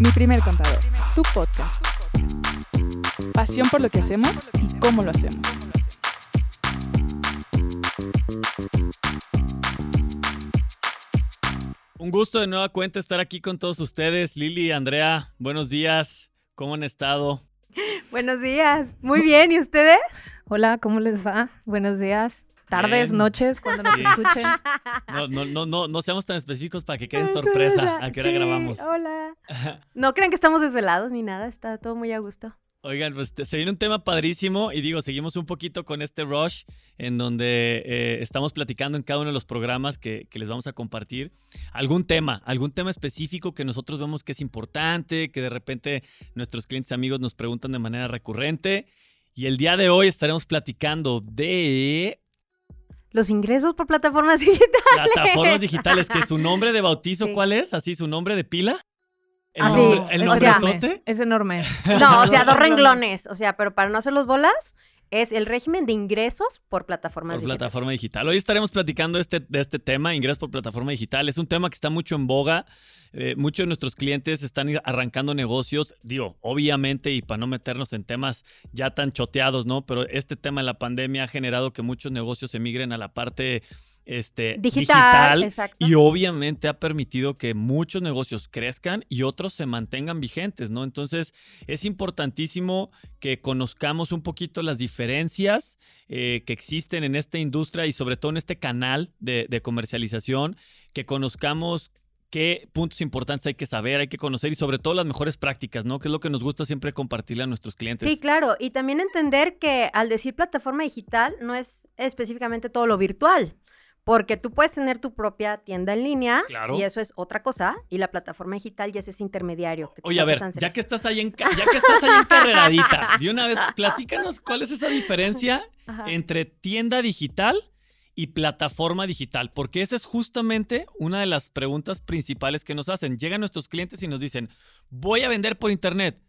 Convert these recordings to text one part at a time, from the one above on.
Mi primer contador, tu podcast. Pasión por lo que hacemos y cómo lo hacemos. Un gusto de nueva cuenta estar aquí con todos ustedes. Lili, Andrea, buenos días. ¿Cómo han estado? Buenos días. Muy bien. ¿Y ustedes? Hola, ¿cómo les va? Buenos días. Tardes, Bien. noches, cuando nos Sí. escuchen. No, no, no, no, no seamos tan específicos para que queden sorpresa a qué hora Sí, grabamos. Hola. No crean que estamos desvelados ni nada. Está todo muy a gusto. Oigan, pues te- se viene un tema padrísimo y digo, seguimos un poquito con este rush en donde eh, estamos platicando en cada uno de los programas que, que les vamos a compartir. Algún tema, algún tema específico que nosotros vemos que es importante, que de repente nuestros clientes amigos nos preguntan de manera recurrente. Y el día de hoy estaremos platicando de Los ingresos por plataformas digitales. plataformas digitales, que su nombre de bautizo, Sí. ¿cuál es? ¿Así su nombre de pila? ¿El Ah, sí. nombre, el O nombre sea, sote? Es enorme. No, o sea, dos Renglones. renglones. O sea, pero para no hacer los bolas, es el régimen de ingresos por plataformas Por digitales. plataforma digital. Hoy estaremos platicando este, de este tema, ingresos por plataforma digital. Es un tema que está mucho en boga. Eh, muchos de nuestros clientes están arrancando negocios, digo, obviamente, y para no meternos en temas ya tan choteados, ¿no? Pero este tema de la pandemia ha generado que muchos negocios emigren a la parte este, Digital, exacto. y obviamente ha permitido que muchos negocios crezcan y otros se mantengan vigentes, ¿no? Entonces es importantísimo que conozcamos un poquito las diferencias eh, que existen en esta industria y sobre todo en este canal de, de comercialización, que conozcamos qué puntos importantes hay que saber, hay que conocer y sobre todo las mejores prácticas, ¿no? Que es lo que nos gusta siempre compartirle a nuestros clientes. Sí, claro. Y también entender que al decir plataforma digital no es específicamente todo lo virtual. Porque tú puedes tener tu propia tienda en línea Claro. y eso es otra cosa. Y la plataforma digital ya es ese intermediario. que Oye, a ver, ya que estás ahí en, ya que estás ahí encarreradita, de una vez, platícanos cuál es esa diferencia Ajá. entre tienda digital y plataforma digital, porque esa es justamente una de las preguntas principales que nos hacen. Llegan nuestros clientes y nos dicen, voy a vender por internet,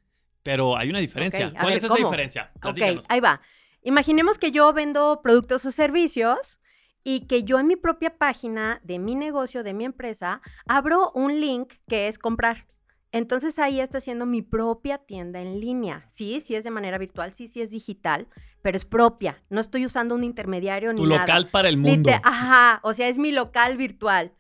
pero hay una diferencia. Ok, ¿Cuál ver, es esa ¿cómo? diferencia? Ok, Platícanos. ahí va. Imaginemos que yo vendo productos o servicios y que yo en mi propia página de mi negocio, de mi empresa, abro un link que es comprar. Entonces ahí está haciendo mi propia tienda en línea. Sí, sí es de manera virtual, sí, sí es digital, pero es propia. No estoy usando un intermediario Tu ni nada. local para el mundo. Ajá, o sea, es mi local virtual.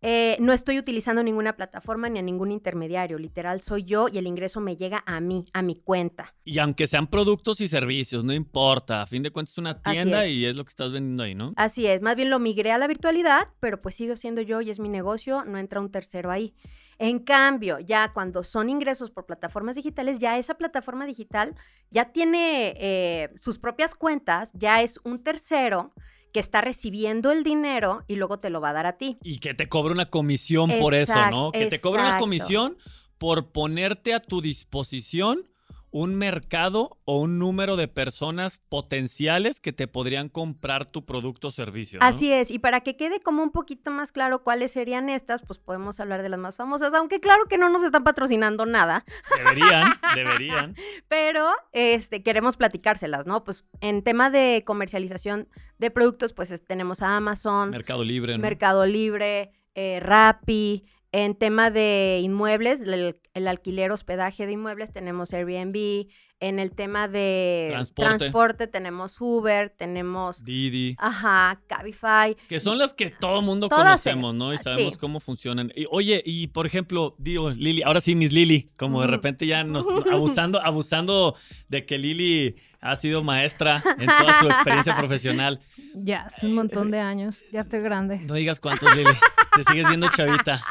Eh, no estoy utilizando ninguna plataforma ni a ningún intermediario. Literal, soy yo y el ingreso me llega a mí, a mi cuenta. Y aunque sean productos y servicios, no importa. A fin de cuentas es una tienda es. y es lo que estás vendiendo ahí, ¿no? Así es, más bien lo migré a la virtualidad, pero pues sigo siendo yo y es mi negocio, no entra un tercero ahí. En cambio, ya cuando son ingresos por plataformas digitales, ya esa plataforma digital ya tiene eh, sus propias cuentas, ya es un tercero que está recibiendo el dinero y luego te lo va a dar a ti. Y que te cobre una comisión por eso, ¿no? Que te cobre una comisión por ponerte a tu disposición un mercado o un número de personas potenciales que te podrían comprar tu producto o servicio. ¿no? Así es, y para que quede como un poquito más claro cuáles serían estas, pues podemos hablar de las más famosas, aunque claro que no nos están patrocinando nada, Deberían, deberían. pero este, queremos platicárselas, ¿no? Pues en tema de comercialización de productos, pues es- tenemos a Amazon, Mercado Libre, ¿no? Mercado Libre, eh, Rappi. En tema de inmuebles, el, el alquiler, hospedaje de inmuebles, tenemos Airbnb. En el tema de Transporte. transporte tenemos Uber, tenemos, Didi. ajá, Cabify. Que son las que todo mundo Todas conocemos, ¿no? Y ah, sabemos sí. cómo funcionan. Y, oye, y por ejemplo, digo, Lili, ahora sí, Miss Lili, como de repente ya nos abusando, abusando de que Lili ha sido maestra en toda su experiencia profesional. Ya, hace un montón de años. Ya estoy grande. No digas cuántos, Lili. Te sigues viendo chavita.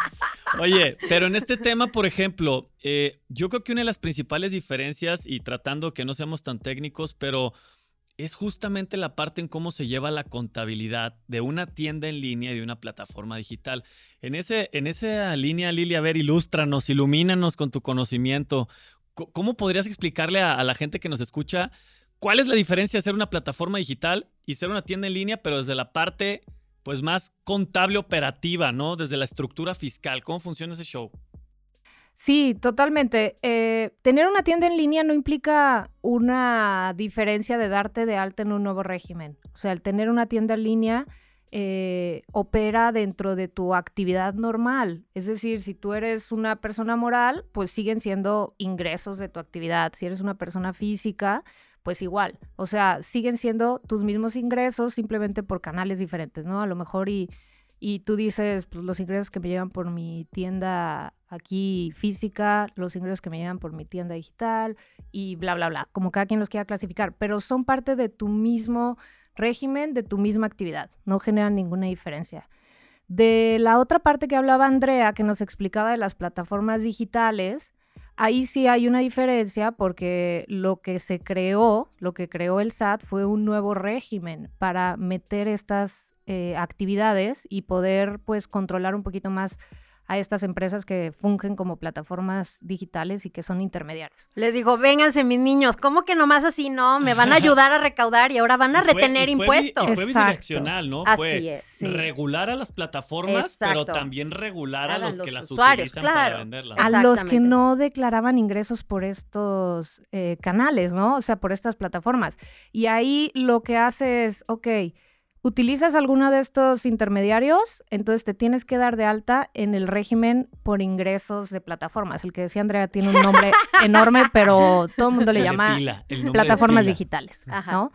Oye, pero en este tema, por ejemplo, eh, yo creo que una de las principales diferencias, y tratando que no seamos tan técnicos, pero es justamente la parte en cómo se lleva la contabilidad de una tienda en línea y de una plataforma digital. En, ese, en esa línea, Lili, a ver, ilústranos, ilumínanos con tu conocimiento. Co- ¿Cómo podrías explicarle a, a la gente que nos escucha cuál es la diferencia de ser una plataforma digital y ser una tienda en línea, pero desde la parte pues más contable operativa, ¿no? Desde la estructura fiscal. ¿Cómo funciona ese show? Sí, totalmente. Eh, tener una tienda en línea no implica una diferencia de darte de alta en un nuevo régimen. O sea, el tener una tienda en línea eh, opera dentro de tu actividad normal. Es decir, si tú eres una persona moral, pues siguen siendo ingresos de tu actividad. Si eres una persona física, pues igual. O sea, siguen siendo tus mismos ingresos simplemente por canales diferentes, ¿no? A lo mejor y, y tú dices, pues los ingresos que me llegan por mi tienda aquí física, los ingresos que me llegan por mi tienda digital y bla, bla, bla, como cada quien los quiera clasificar, pero son parte de tu mismo régimen, de tu misma actividad, no generan ninguna diferencia. De la otra parte que hablaba Andrea, que nos explicaba de las plataformas digitales, ahí sí hay una diferencia porque lo que se creó, lo que creó el SAT fue un nuevo régimen para meter estas eh, actividades y poder pues controlar un poquito más a estas empresas que fungen como plataformas digitales y que son intermediarios. Les digo, vénganse mis niños, ¿cómo que nomás así no? Me van a ayudar a recaudar y ahora van a retener impuestos. Y fue bidireccional, ¿no? Así fue es. regular a las plataformas, pero también regular a, A los, los que las usuarios, utilizan claro. para venderlas. a los que no declaraban ingresos por estos eh, canales, ¿no? O sea, por estas plataformas. Y ahí lo que hace es, ok, utilizas alguno de estos intermediarios, entonces te tienes que dar de alta en el régimen por ingresos de plataformas. El que decía Andrea tiene un nombre enorme, pero todo el mundo le llama pila, plataformas digitales, Ajá. ¿no?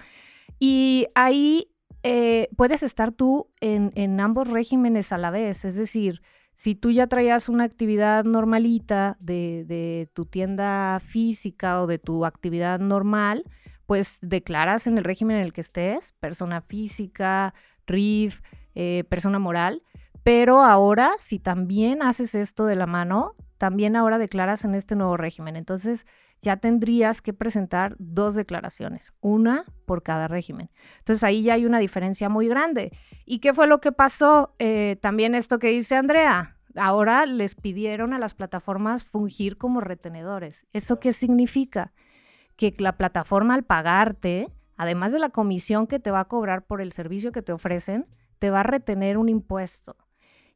Y ahí eh, puedes estar tú en, en ambos regímenes a la vez, es decir, si tú ya traías una actividad normalita de, de tu tienda física o de tu actividad normal, pues declaras en el régimen en el que estés, persona física, RIF, eh, persona moral, pero ahora si también haces esto de la mano, también ahora declaras en este nuevo régimen. Entonces ya tendrías que presentar dos declaraciones, una por cada régimen. Entonces ahí ya hay una diferencia muy grande. ¿Y qué fue lo que pasó? Eh, también esto que dice Andrea. Ahora les pidieron a las plataformas fungir como retenedores. ¿Eso qué significa? Que la plataforma al pagarte, además de la comisión que te va a cobrar por el servicio que te ofrecen, te va a retener un impuesto.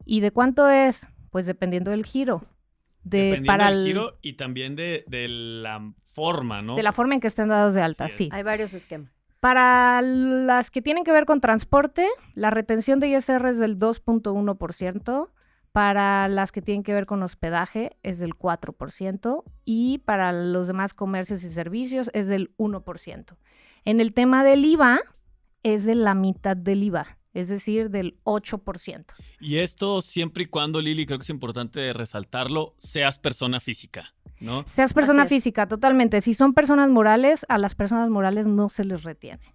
¿Y de cuánto es? Pues dependiendo del giro. De, Dependiendo para del el- giro y también de, de la forma, ¿no? de la forma en que estén dados de alta, sí. Hay varios esquemas. Para las que tienen que ver con transporte, la retención de ISR es del 2.1%. Para las que tienen que ver con hospedaje es del 4%. Y para los demás comercios y servicios es del 1%. En el tema del IVA es de la mitad del IVA, es decir, del 8%. Y esto siempre y cuando, Lili, creo que es importante resaltarlo, seas persona física, ¿no? Seas persona física, totalmente. Si son personas morales, a las personas morales no se les retiene.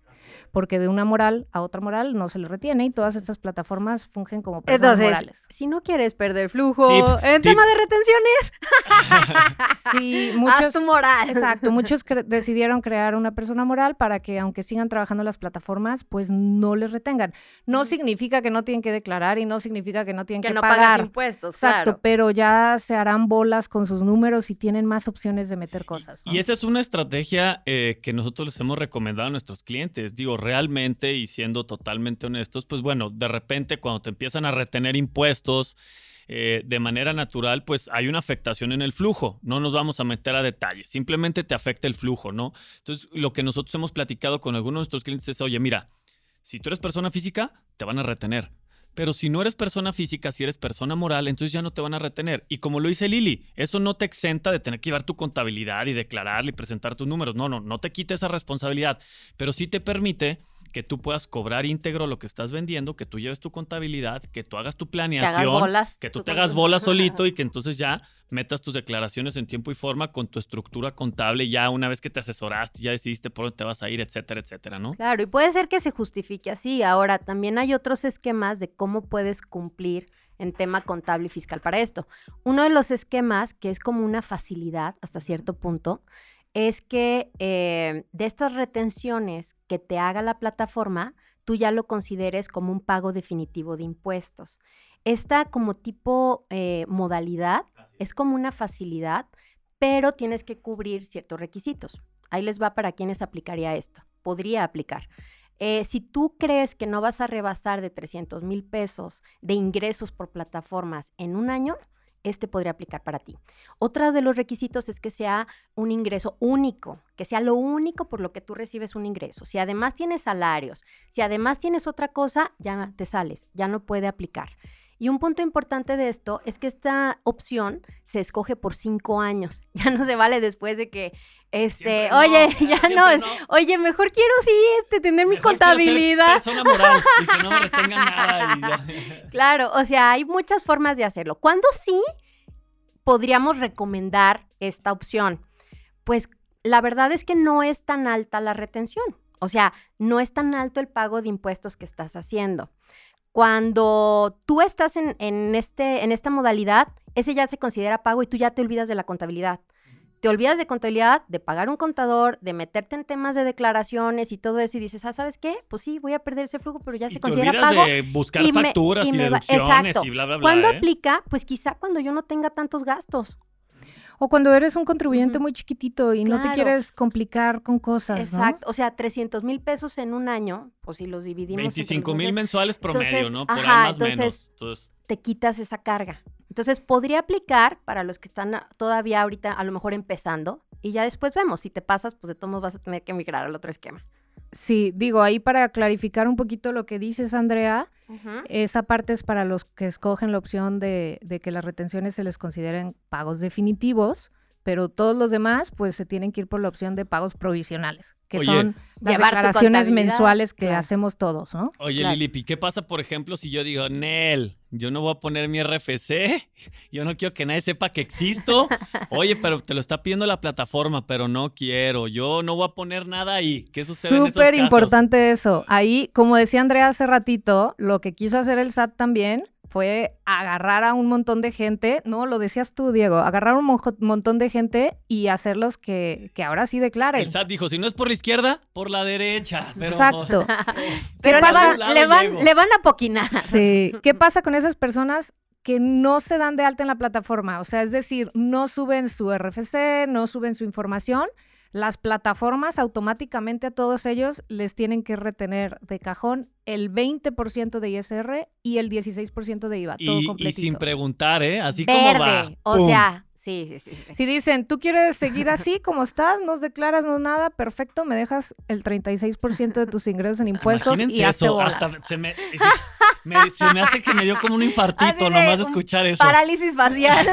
Porque de una moral a otra moral no se les retiene y todas estas plataformas fungen como personas Entonces, morales. si no quieres perder flujo Tip, en tip. tema de retenciones, Sí, haz muchos, tu moral. exacto, muchos cre- decidieron crear una persona moral para que aunque sigan trabajando las plataformas, pues no les retengan. No significa que no tienen que declarar y no significa que no tienen que, Que no pagar. pagas impuestos, Exacto, claro. pero ya se harán bolas con sus números y tienen más opciones de meter cosas. ¿no? Y esa es una estrategia eh, que nosotros les hemos recomendado a nuestros clientes. Digo, realmente y siendo totalmente honestos, pues bueno, de repente cuando te empiezan a retener impuestos eh, de manera natural, pues hay una afectación en el flujo. No nos vamos a meter a detalles, simplemente te afecta el flujo, ¿no? Entonces, lo que nosotros hemos platicado con algunos de nuestros clientes es, oye, mira, si tú eres persona física, te van a retener. Pero si no eres persona física, si eres persona moral, entonces ya no te van a retener. Y como lo dice Lili, eso no te exenta de tener que llevar tu contabilidad y declararle y presentar tus números. No, no, no te quita esa responsabilidad. Pero sí te permite que tú puedas cobrar íntegro lo que estás vendiendo, que tú lleves tu contabilidad, que tú hagas tu Te hagas planeación, bolas. que tú tu te hagas control. bola solito y que entonces ya metas tus declaraciones en tiempo y forma con tu estructura contable ya una vez que te asesoraste, ya decidiste por dónde te vas a ir, etcétera, etcétera, ¿no? Claro, y puede ser que se justifique así. Ahora, también hay otros esquemas de cómo puedes cumplir en tema contable y fiscal para esto. Uno de los esquemas, que es como una facilidad hasta cierto punto, es que eh, de estas retenciones que te haga la plataforma, tú ya lo consideres como un pago definitivo de impuestos. Esta como tipo eh, modalidad es como una facilidad, pero tienes que cubrir ciertos requisitos. Ahí les va para quienes aplicaría esto. Podría aplicar. Eh, si tú crees que no vas a rebasar de 300 mil pesos de ingresos por plataformas en un año, este podría aplicar para ti. Otra de los requisitos es que sea un ingreso único, que sea lo único por lo que tú recibes un ingreso. Si además tienes salarios, si además tienes otra cosa, ya te sales, ya no puede aplicar. Y un punto importante de esto es que esta opción se escoge por cinco años. Ya no se vale después de que, este, oye, ya no, oye, mejor quiero sí, este, tener mi contabilidad. persona moral y que no me retengan nada. claro, o sea, hay muchas formas de hacerlo. ¿Cuándo sí podríamos recomendar esta opción? Pues la verdad es que no es tan alta la retención. O sea, no es tan alto el pago de impuestos que estás haciendo. Cuando tú estás en, este, en esta modalidad, ese ya se considera pago y tú ya te olvidas de la contabilidad. Te olvidas de contabilidad, de pagar un contador, de meterte en temas de declaraciones y todo eso y dices, ah, ¿sabes qué? Pues sí, voy a perder ese flujo, pero ya se considera pago. de buscar facturas y, deducciones y bla, bla, bla. ¿Cuándo ¿eh? aplica? Pues quizá cuando yo no tenga tantos gastos. O cuando eres un contribuyente muy chiquitito y no te quieres complicar con cosas. Exacto. O sea, 300 mil pesos en un año, pues si los dividimos. 25 mil mensuales promedio, ¿no? Por ahí más o menos. Entonces, te quitas esa carga. Entonces podría aplicar para los que están todavía ahorita a lo mejor empezando y ya después vemos. Si te pasas, pues de todos modos vas a tener que migrar al otro esquema. Sí, digo, ahí para clarificar un poquito lo que dices, Andrea, esa parte es para los que escogen la opción de, de, que las retenciones se les consideren pagos definitivos, pero todos los demás pues se tienen que ir por la opción de pagos provisionales que son las declaraciones mensuales que hacemos todos, ¿no? Oye, Lili, ¿qué pasa, por ejemplo, si yo digo, Nel, yo no voy a poner mi RFC, yo no quiero que nadie sepa que existo? Oye, pero te lo está pidiendo la plataforma, pero no quiero, yo no voy a poner nada ahí. ¿Qué sucede Súper importante eso. Ahí, como decía Andrea hace ratito, lo que quiso hacer el SAT también fue agarrar a un montón de gente, no, lo decías tú, Diego, agarrar a un montón de gente y hacerlos que, que ahora sí declaren. El SAT dijo, si no es por la izquierda, por la derecha. Exacto. pero le van, le, van, le van, a poquinar. Sí. ¿Qué pasa con esas personas que no se dan de alta en la plataforma? O sea, es decir, no suben su RFC, no suben su información las plataformas automáticamente a todos ellos les tienen que retener de cajón el 20% de ISR y el 16% de IVA, todo completito. Y sin preguntar, ¿eh? Así como va. O sea, Sí, sí, sí, Si dicen, tú quieres seguir así como estás, no declaras, no nada, perfecto, me dejas el 36% de tus ingresos en impuestos y eso, hasta se me, se me hace que me dio como un infartito nomás de escuchar eso. Parálisis facial.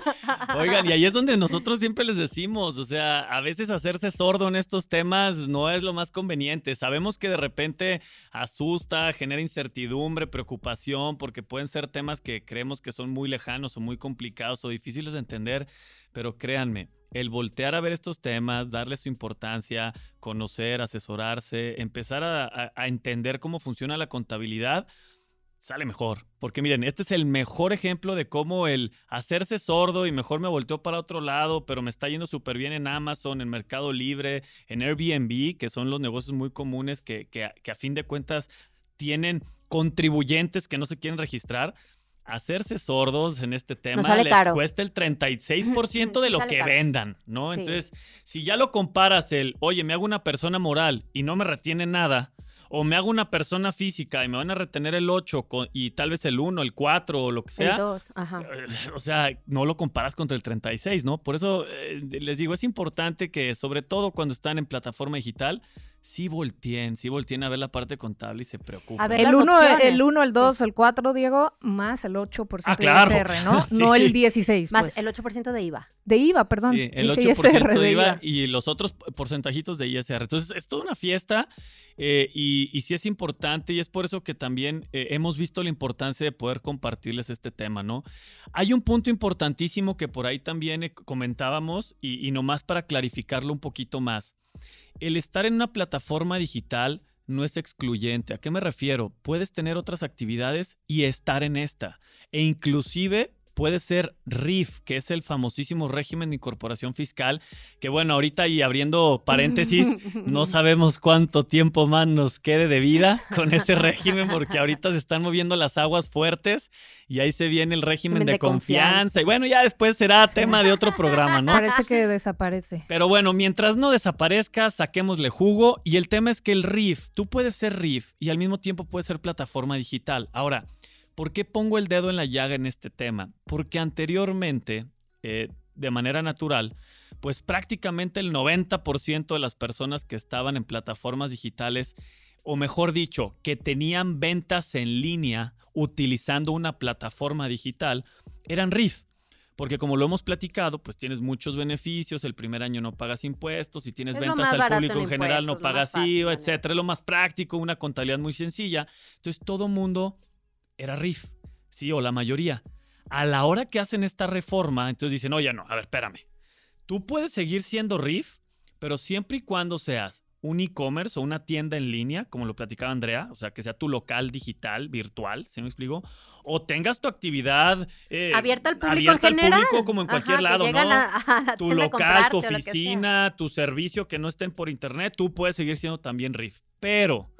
Oigan, y ahí es donde nosotros siempre les decimos, o sea, a veces hacerse sordo en estos temas no es lo más conveniente. Sabemos que de repente asusta, genera incertidumbre, preocupación, porque pueden ser temas que creemos que son muy lejanos o muy complicados o difíciles de entender pero créanme, el voltear a ver estos temas, darle su importancia, conocer, asesorarse, empezar a, entender cómo funciona la contabilidad, sale mejor. Porque miren, este es el mejor ejemplo de cómo el hacerse sordo y mejor me volteó para otro lado, pero me está yendo súper bien en Amazon, en Mercado Libre, en Airbnb, que son los negocios muy comunes que, que a fin de cuentas tienen contribuyentes que no se quieren registrar hacerse sordos en este tema les cuesta el 36% de lo que vendan, ¿no? Entonces, si ya lo comparas el, oye, me hago una persona moral y no me retiene nada, o me hago una persona física y me van a retener el 8 y tal vez el 1, el 4 o lo que sea. El 2, ajá. Eh, o sea, no lo comparas contra el 36, ¿no? Por eso eh, les digo, es importante que sobre todo cuando están en plataforma digital, sí volteen, sí volteen a ver la parte contable y se preocupen. el 1, el 1, el 2, el 4, Diego, más el 8% ah, claro. de ISR, ¿no? No el 16. Más pues. el 8% de IVA. De IVA, perdón. Sí, el 8% de, IVA, y los otros porcentajitos de ISR. Entonces, es toda una fiesta eh, y, y, sí es importante y es por eso que también eh, hemos visto la importancia de poder compartirles este tema, ¿no? Hay un punto importantísimo que por ahí también eh, comentábamos y, y nomás para clarificarlo un poquito más el estar en una plataforma digital no es excluyente. ¿A qué me refiero? Puedes tener otras actividades y estar en esta. E inclusive puede ser RIF, que es el famosísimo régimen de incorporación fiscal, que bueno, ahorita y abriendo paréntesis, no sabemos cuánto tiempo más nos quede de vida con ese régimen, porque ahorita se están moviendo las aguas fuertes y ahí se viene el régimen de, confianza. Y bueno, ya después será tema de otro programa, ¿no? Parece que desaparece. Pero bueno, mientras no desaparezca, saquémosle jugo. Y el tema es que el RIF, tú puedes ser RIF y al mismo tiempo puedes ser plataforma digital. Ahora, ¿Por qué pongo el dedo en la llaga en este tema? Porque anteriormente, eh, de manera natural, pues prácticamente el 90% de las personas que estaban en plataformas digitales, o mejor dicho, que tenían ventas en línea utilizando una plataforma digital, eran RIF. Porque como lo hemos platicado, pues tienes muchos beneficios, el primer año no pagas impuestos, si tienes Es ventas al público en en general no pagas fácil IVA, etcétera, es lo más práctico, una contabilidad muy sencilla. Entonces todo mundo era RIF, sí, o la mayoría. A la hora que hacen esta reforma, entonces dicen, oye, no, a ver, espérame. Tú puedes seguir siendo RIF, pero siempre y cuando seas un e-commerce o una tienda en línea, como lo platicaba Andrea, o sea, que sea tu local digital, virtual, ¿se me explico? O tengas tu actividad eh, Abierta al público abierta en al general. público como en cualquier Ajá, lado, ¿no? la tu local, tu oficina, tu servicio que no estén por internet, tú puedes seguir siendo también RIF. Pero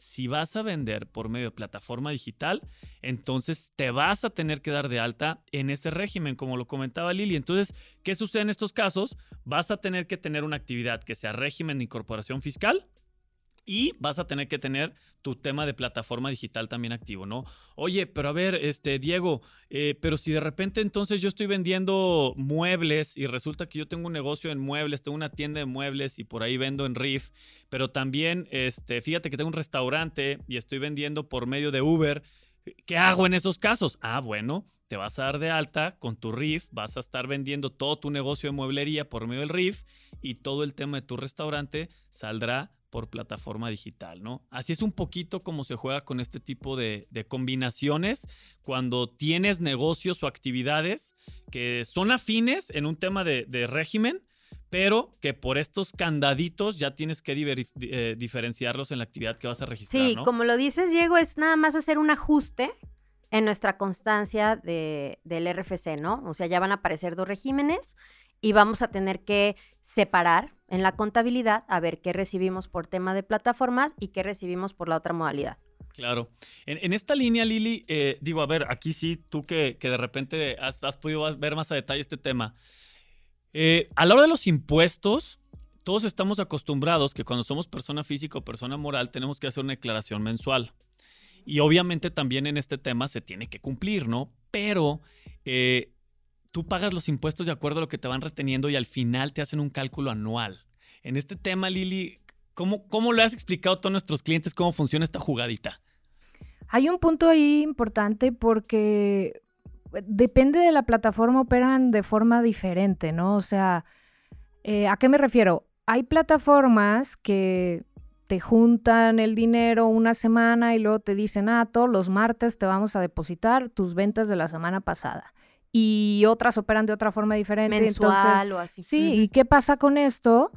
si vas a vender por medio de plataforma digital, entonces te vas a tener que dar de alta en ese régimen, como lo comentaba Lili. Entonces, ¿qué sucede en estos casos? Vas a tener que tener una actividad que sea régimen de incorporación fiscal. Y vas a tener que tener tu tema de plataforma digital también activo, ¿no? Oye, pero a ver, este, Diego, eh, pero si de repente entonces yo estoy vendiendo muebles y resulta que yo tengo un negocio en muebles, tengo una tienda de muebles y por ahí vendo en RIF, pero también, este, fíjate que tengo un restaurante y estoy vendiendo por medio de Uber, ¿qué hago en esos casos? Ah, bueno, te vas a dar de alta con tu RIF, vas a estar vendiendo todo tu negocio de mueblería por medio del RIF y todo el tema de tu restaurante saldrá por plataforma digital, ¿no? Así es un poquito como se juega con este tipo de, de combinaciones cuando tienes negocios o actividades que son afines en un tema de, de régimen, pero que por estos candaditos ya tienes que diver- eh, diferenciarlos en la actividad que vas a registrar, Sí, ¿no? como lo dices, Diego, es nada más hacer un ajuste en nuestra constancia de, del RFC, ¿no? O sea, ya van a aparecer dos regímenes y vamos a tener que separar en la contabilidad a ver qué recibimos por tema de plataformas y qué recibimos por la otra modalidad. Claro. En, esta línea, Lili, eh, digo, a ver, aquí sí, tú que, de repente has, has podido ver más a detalle este tema. Eh, a la hora de los impuestos, todos estamos acostumbrados que cuando somos persona física o persona moral tenemos que hacer una declaración mensual. Y obviamente también en este tema se tiene que cumplir, ¿no? Pero eh, tú pagas los impuestos de acuerdo a lo que te van reteniendo y al final te hacen un cálculo anual. En este tema, Lili, ¿cómo, cómo has explicado a todos nuestros clientes cómo funciona esta jugadita? Hay un punto ahí importante porque eh, depende de la plataforma, operan de forma diferente, ¿no? O sea, eh, ¿a qué me refiero? Hay plataformas que te juntan el dinero una semana y luego te dicen, ah, todos los martes te vamos a depositar tus ventas de la semana pasada. Y otras operan de otra forma diferente. entonces- Mensual o así. Sí, ¿y qué pasa con esto?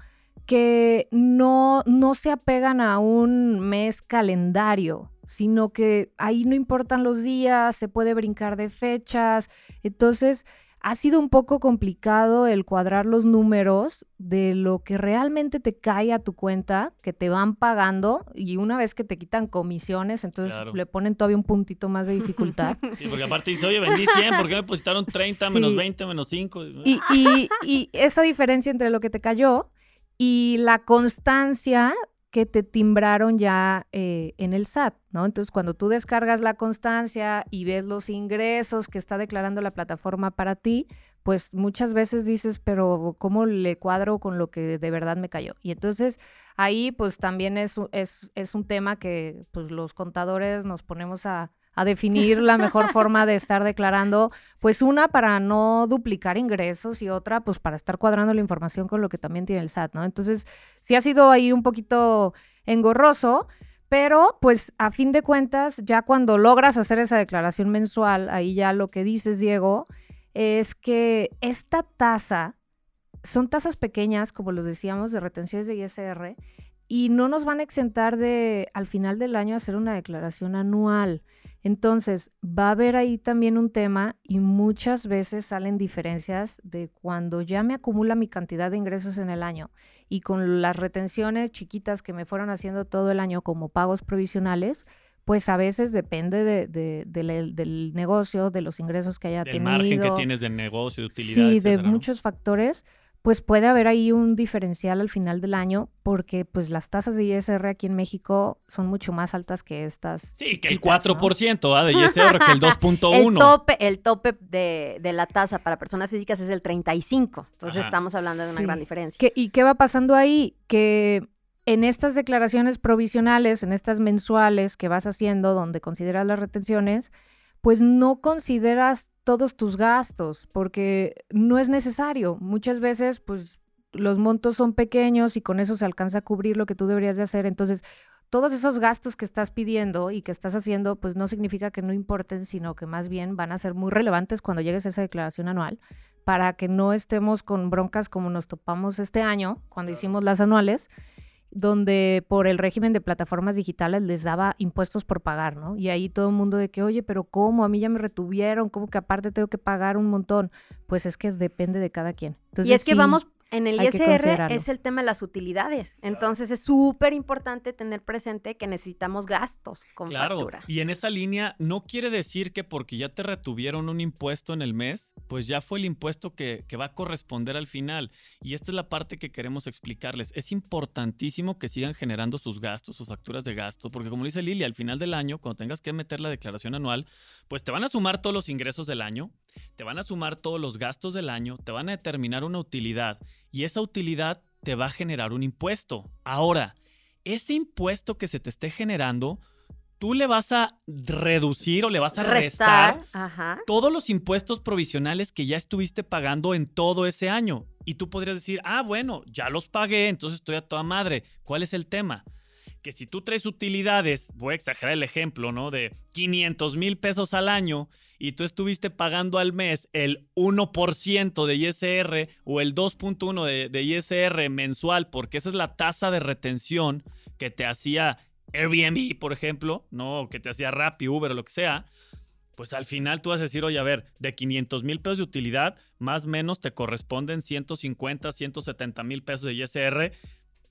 Que no, no se apegan a un mes calendario, sino que ahí no importan los días, se puede brincar de fechas. Entonces, ha sido un poco complicado el cuadrar los números de lo que realmente te cae a tu cuenta, que te van pagando, y una vez que te quitan comisiones, entonces Claro. le ponen todavía un puntito más de dificultad. Sí, porque aparte dice, oye, vendí 100, ¿por qué me depositaron 30, menos Sí. 20, menos 5? Y, y- y esa diferencia entre lo que te cayó y la constancia que te timbraron ya eh, en el SAT, ¿no? Entonces, cuando tú descargas la constancia y ves los ingresos que está declarando la plataforma para ti, pues muchas veces dices, pero ¿cómo le cuadro con lo que de verdad me cayó? Y entonces ahí pues también es, es, es un tema que pues los contadores nos ponemos a, a definir la mejor forma de estar declarando, pues una para no duplicar ingresos y otra pues para estar cuadrando la información con lo que también tiene el SAT, ¿no? Entonces sí ha sido ahí un poquito engorroso, pero pues a fin de cuentas ya cuando logras hacer esa declaración mensual, ahí ya lo que dices, Diego, es que esta tasa son tasas pequeñas, como los decíamos, de retenciones de ISR, y no nos van a exentar de al final del año hacer una declaración anual. Entonces, va a haber ahí también un tema y muchas veces salen diferencias de cuando ya me acumula mi cantidad de ingresos en el año y con las retenciones chiquitas que me fueron haciendo todo el año como pagos provisionales, pues a veces depende de- de- del- del negocio, de los ingresos que haya Del tenido. margen que tienes del negocio, de utilidad, Sí, de muchos factores, pues puede haber ahí un diferencial al final del año porque pues las tasas de ISR aquí en México son mucho más altas que estas. Sí, que el chiquitas, ¿no? 4% ¿ah? de ISR, que el 2.1. El tope, el tope de, de la tasa para personas físicas es el 35. Entonces Ajá. estamos hablando de una Sí. gran diferencia. ¿Qué- ¿Y qué va pasando ahí? Que en estas declaraciones provisionales, en estas mensuales que vas haciendo donde consideras las retenciones, pues no consideras todos tus gastos porque no es necesario. Muchas veces, pues los montos son pequeños y con eso se alcanza a cubrir lo que tú deberías de hacer. Entonces, todos esos gastos que estás pidiendo y que estás haciendo, pues no significa que no importen, sino que más bien van a ser muy relevantes cuando llegues a esa declaración anual para que no estemos con broncas como nos topamos este año cuando hicimos las anuales, donde por el régimen de plataformas digitales les daba impuestos por pagar, ¿no? Y ahí todo el mundo de que, oye, pero ¿cómo? A mí ya me retuvieron, ¿cómo que aparte tengo que pagar un montón? Pues es que depende de cada quien. Entonces, y es que sí, vamos, en el ISR es el tema de las utilidades. Entonces es súper importante tener presente que necesitamos gastos con Claro, factura. y en esa línea no quiere decir que porque ya te retuvieron un impuesto en el mes, pues ya fue el impuesto que, va a corresponder al final. Y esta es la parte que queremos explicarles. Es importantísimo que sigan generando sus gastos, sus facturas de gasto, porque como dice Lili, al final del año, cuando tengas que meter la declaración anual, pues te van a sumar todos los ingresos del año, te van a sumar todos los gastos del año, te van a determinar una utilidad y esa utilidad te va a generar un impuesto. Ahora, ese impuesto que se te esté generando, tú le vas a reducir o le vas a restar, Restar, ajá. todos los impuestos provisionales que ya estuviste pagando en todo ese año. Y tú podrías decir, ah, bueno, ya los pagué, entonces estoy a toda madre. ¿Cuál es el tema? Que si tú traes utilidades, voy a exagerar el ejemplo, ¿no? De 500 mil pesos al año y tú estuviste pagando al mes el 1% de ISR o el 2.1% de, de ISR mensual, porque esa es la tasa de retención que te hacía Airbnb, por ejemplo, ¿no? Que te hacía Rappi, Uber lo que sea, pues al final tú vas a decir, oye, a ver, de 500 mil pesos de utilidad, más o menos te corresponden 150, 170 mil pesos de ISR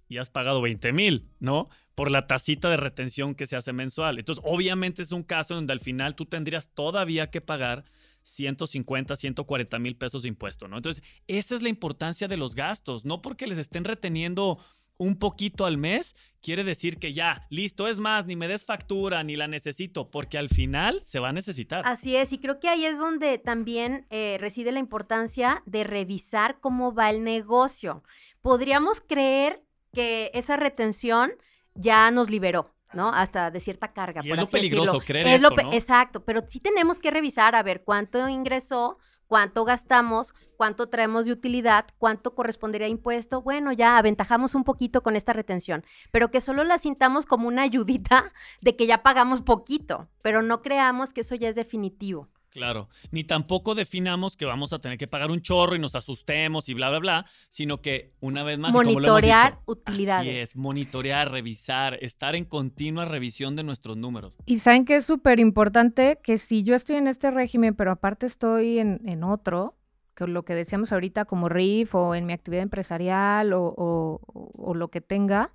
y has pagado 20 mil, ¿no? Por la tacita de retención que se hace mensual. Entonces, obviamente es un caso donde al final tú tendrías todavía que pagar 150, 140 mil pesos de impuesto, ¿no? Entonces, esa es la importancia de los gastos, no porque les estén reteniendo un poquito al mes, quiere decir que ya, listo, es más, ni me des factura, ni la necesito, porque al final se va a necesitar. Así es, y creo que ahí es donde también eh, reside la importancia de revisar cómo va el negocio. Podríamos creer que esa retención ya nos liberó, ¿no? Hasta de cierta carga. Y por es lo peligroso, decirlo. creer Es lo eso, pe- ¿no? Exacto, pero sí tenemos que revisar a ver cuánto ingresó, cuánto gastamos, cuánto traemos de utilidad, cuánto correspondería a impuesto. Bueno, ya aventajamos un poquito con esta retención, pero que solo la sintamos como una ayudita de que ya pagamos poquito, pero no creamos que eso ya es definitivo. Claro, ni tampoco definamos que vamos a tener que pagar un chorro y nos asustemos y bla, bla, bla, sino que una vez más, y como lo hemos Monitorear dicho, utilidades. Así es, monitorear, revisar, estar en continua revisión de nuestros números. Y saben que es súper importante que si yo estoy en este régimen, pero aparte estoy en, en otro, que lo que decíamos ahorita como RIF o en mi actividad empresarial o, o- o lo que tenga,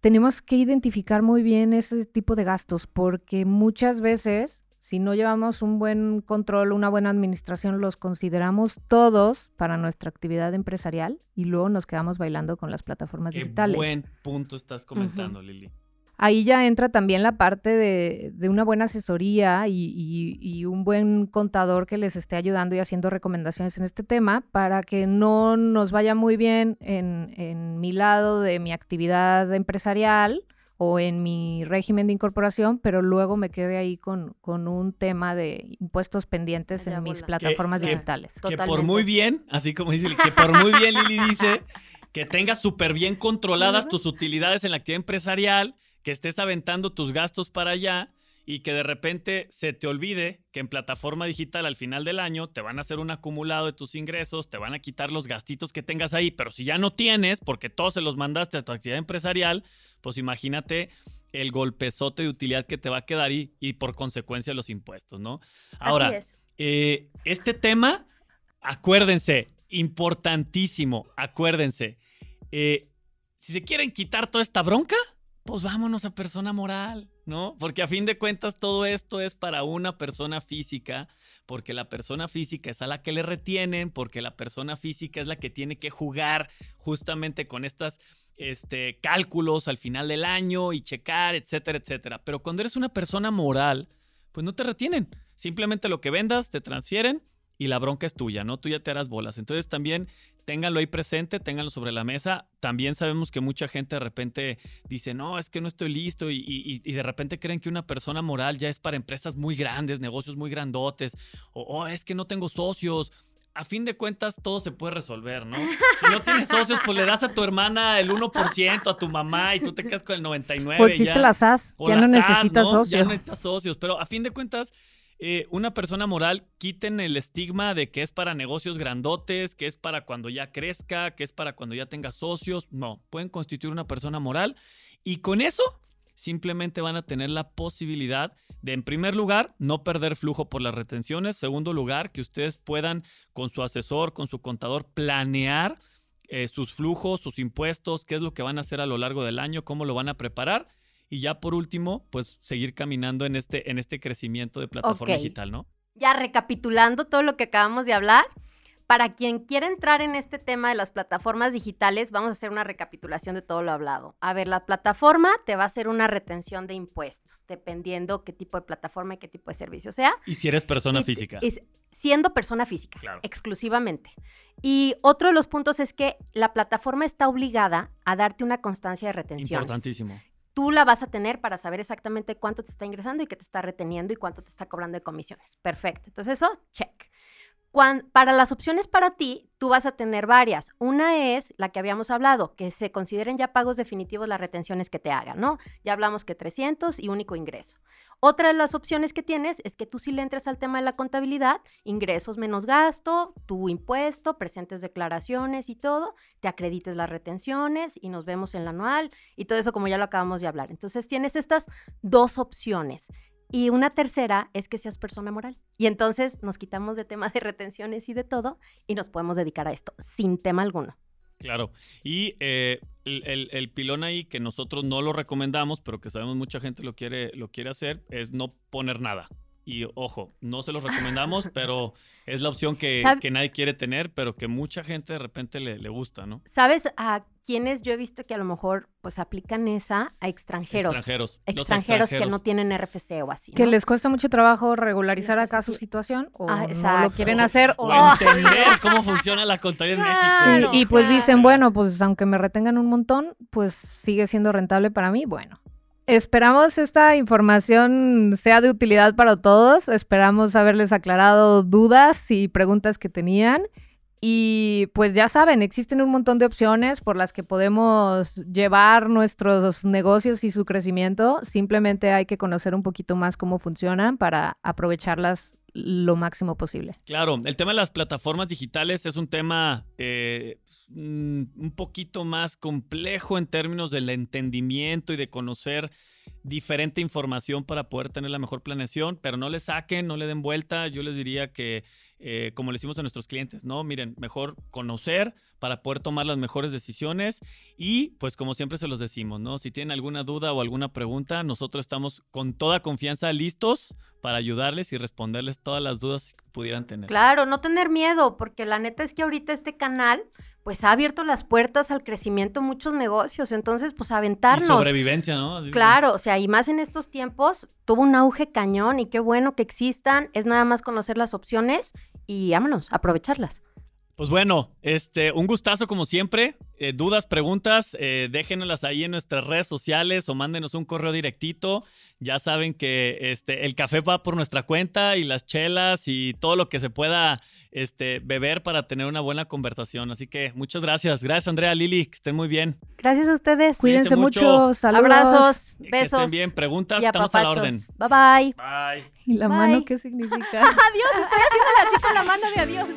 tenemos que identificar muy bien ese tipo de gastos, porque muchas veces, si no llevamos un buen control, una buena administración, los consideramos todos para nuestra actividad empresarial y luego nos quedamos bailando con las plataformas Qué digitales. buen punto estás comentando, Lili. Ahí ya entra también la parte de, de una buena asesoría y, y- y un buen contador que les esté ayudando y haciendo recomendaciones en este tema para que no nos vaya muy bien en, en mi lado de mi actividad empresarial o en mi régimen de incorporación, pero luego me quede ahí con, con un tema de impuestos pendientes Allá en mis plataformas Que- que- digitales. Que por muy bien, así como dice, Lili, que por muy bien Lili dice, que tengas súper bien controladas tus utilidades en la actividad empresarial, que estés aventando tus gastos para allá y que de repente se te olvide que en plataforma digital al final del año te van a hacer un acumulado de tus ingresos, te van a quitar los gastitos que tengas ahí, pero si ya no tienes, porque todos se los mandaste a tu actividad empresarial, pues imagínate el golpezote de utilidad que te va a quedar y, y por consecuencia los impuestos, ¿no? Ahora, Así es. eh, este tema, acuérdense, importantísimo, acuérdense. eh, si se quieren quitar toda esta bronca, pues vámonos a persona moral, ¿no? Porque a fin de cuentas todo esto es para una persona física, porque la persona física es a la que le retienen, porque la persona física es la que tiene que jugar justamente con estas este, cálculos al final del año y checar, etcétera, etcétera. Pero cuando eres una persona moral, pues no te retienen. Simplemente lo que vendas te transfieren y la bronca es tuya, ¿no? Tú ya te harás bolas. Entonces también ténganlo ahí presente, ténganlo sobre la mesa. También sabemos que mucha gente de repente dice, no, es que no estoy listo y, de repente creen que una persona moral ya es para empresas muy grandes, negocios muy grandotes, o oh, es que no tengo socios. A fin de cuentas, todo se puede resolver, ¿no? Si no tienes socios, pues le das a tu hermana el 1%, a tu mamá y tú te quedas con el 99%. O existe la SAS, ya no necesitas socios. Ya no necesitas socios, pero a fin de cuentas, eh, una persona moral, quiten el estigma de que es para negocios grandotes, que es para cuando ya crezca, que es para cuando ya tenga socios. No, pueden constituir una persona moral y con eso simplemente van a tener la posibilidad de, en primer lugar, no perder flujo por las retenciones. Segundo lugar, que ustedes puedan con su asesor, con su contador, planear eh, sus flujos, sus impuestos, qué es lo que van a hacer a lo largo del año, cómo lo van a preparar y ya por último, pues seguir caminando en este, en este crecimiento de plataforma digital, ¿no? Ya recapitulando todo lo que acabamos de hablar, para quien quiera entrar en este tema de las plataformas digitales, vamos a hacer una recapitulación de todo lo hablado. A ver, la plataforma te va a hacer una retención de impuestos, dependiendo qué tipo de plataforma y qué tipo de servicio sea. Y si eres persona física. siendo persona física, exclusivamente. Y otro de los puntos es que la plataforma está obligada a darte una constancia de retención. Importantísimo tú la vas a tener para saber exactamente cuánto te está ingresando y qué te está reteniendo y cuánto te está cobrando de comisiones. Perfecto. Entonces eso, check para las opciones para ti, tú vas a tener varias. Una es la que habíamos hablado, que se consideren ya pagos definitivos las retenciones que te hagan, ¿no? Ya hablamos que 300 y único ingreso. Otra de las opciones que tienes es que tú si le entres al tema de la contabilidad, ingresos menos gasto, tu impuesto, presentes declaraciones y todo, te acredites las retenciones y nos vemos en la anual y todo eso como ya lo acabamos de hablar. Entonces tienes estas dos opciones. Y una tercera es que seas persona moral. Y entonces nos quitamos de temas de retenciones y de todo y nos podemos dedicar a esto sin tema alguno. Claro. Y eh, el, el, pilón ahí que nosotros no lo recomendamos, pero que sabemos mucha gente lo quiere, lo quiere hacer, es no poner nada. Y ojo, no se los recomendamos, pero es la opción que, que, nadie quiere tener, pero que mucha gente de repente le, le, gusta, ¿no? ¿Sabes a quiénes yo he visto que a lo mejor pues aplican esa a extranjeros? Extranjeros. Extranjeros, que no tienen RFC o así. Que les cuesta mucho trabajo regularizar acá su situación o ah, no lo quieren hacer. O, entender cómo funciona la contabilidad en México. y pues dicen, bueno, pues aunque me retengan un montón, pues sigue siendo rentable para mí. Bueno, Esperamos esta información sea de utilidad para todos. Esperamos haberles aclarado dudas y preguntas que tenían. Y pues ya saben, existen un montón de opciones por las que podemos llevar nuestros negocios y su crecimiento. Simplemente hay que conocer un poquito más cómo funcionan para aprovecharlas lo máximo posible. Claro, el tema de las plataformas digitales es un tema eh, mm, un poquito más complejo en términos del entendimiento y de conocer diferente información para poder tener la mejor planeación, pero no le saquen, no le den vuelta. Yo les diría que eh, como le decimos a nuestros clientes, ¿no? Miren, mejor conocer para poder tomar las mejores decisiones y pues como siempre se los decimos, ¿no? Si tienen alguna duda o alguna pregunta, nosotros estamos con toda confianza listos para ayudarles y responderles todas las dudas que pudieran tener. Claro, no tener miedo, porque la neta es que ahorita este canal pues ha abierto las puertas al crecimiento de muchos negocios. Entonces, pues aventarnos. Y sobrevivencia, ¿no? Claro, o sea, y más en estos tiempos, tuvo un auge cañón y qué bueno que existan. Es nada más conocer las opciones y vámonos, aprovecharlas. Pues bueno, este, un gustazo como siempre. Eh, dudas, preguntas, eh, déjenlas ahí en nuestras redes sociales o mándenos un correo directito. Ya saben que este, el café va por nuestra cuenta y las chelas y todo lo que se pueda este, beber para tener una buena conversación. Así que muchas gracias. Gracias, Andrea, Lili, que estén muy bien. Gracias a ustedes. Cuídense, mucho. Saludos. Abrazos, besos. Que estén bien. Preguntas, estamos a la orden. Bye bye. Bye. ¿Y la mano qué significa? adiós, estoy haciendo así con la mano de adiós.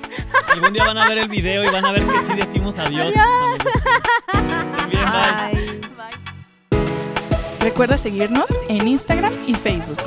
Algún día van a ver el video y van a ver que sí decimos adiós. adiós. bien, bye. bye. Recuerda seguirnos en Instagram y Facebook.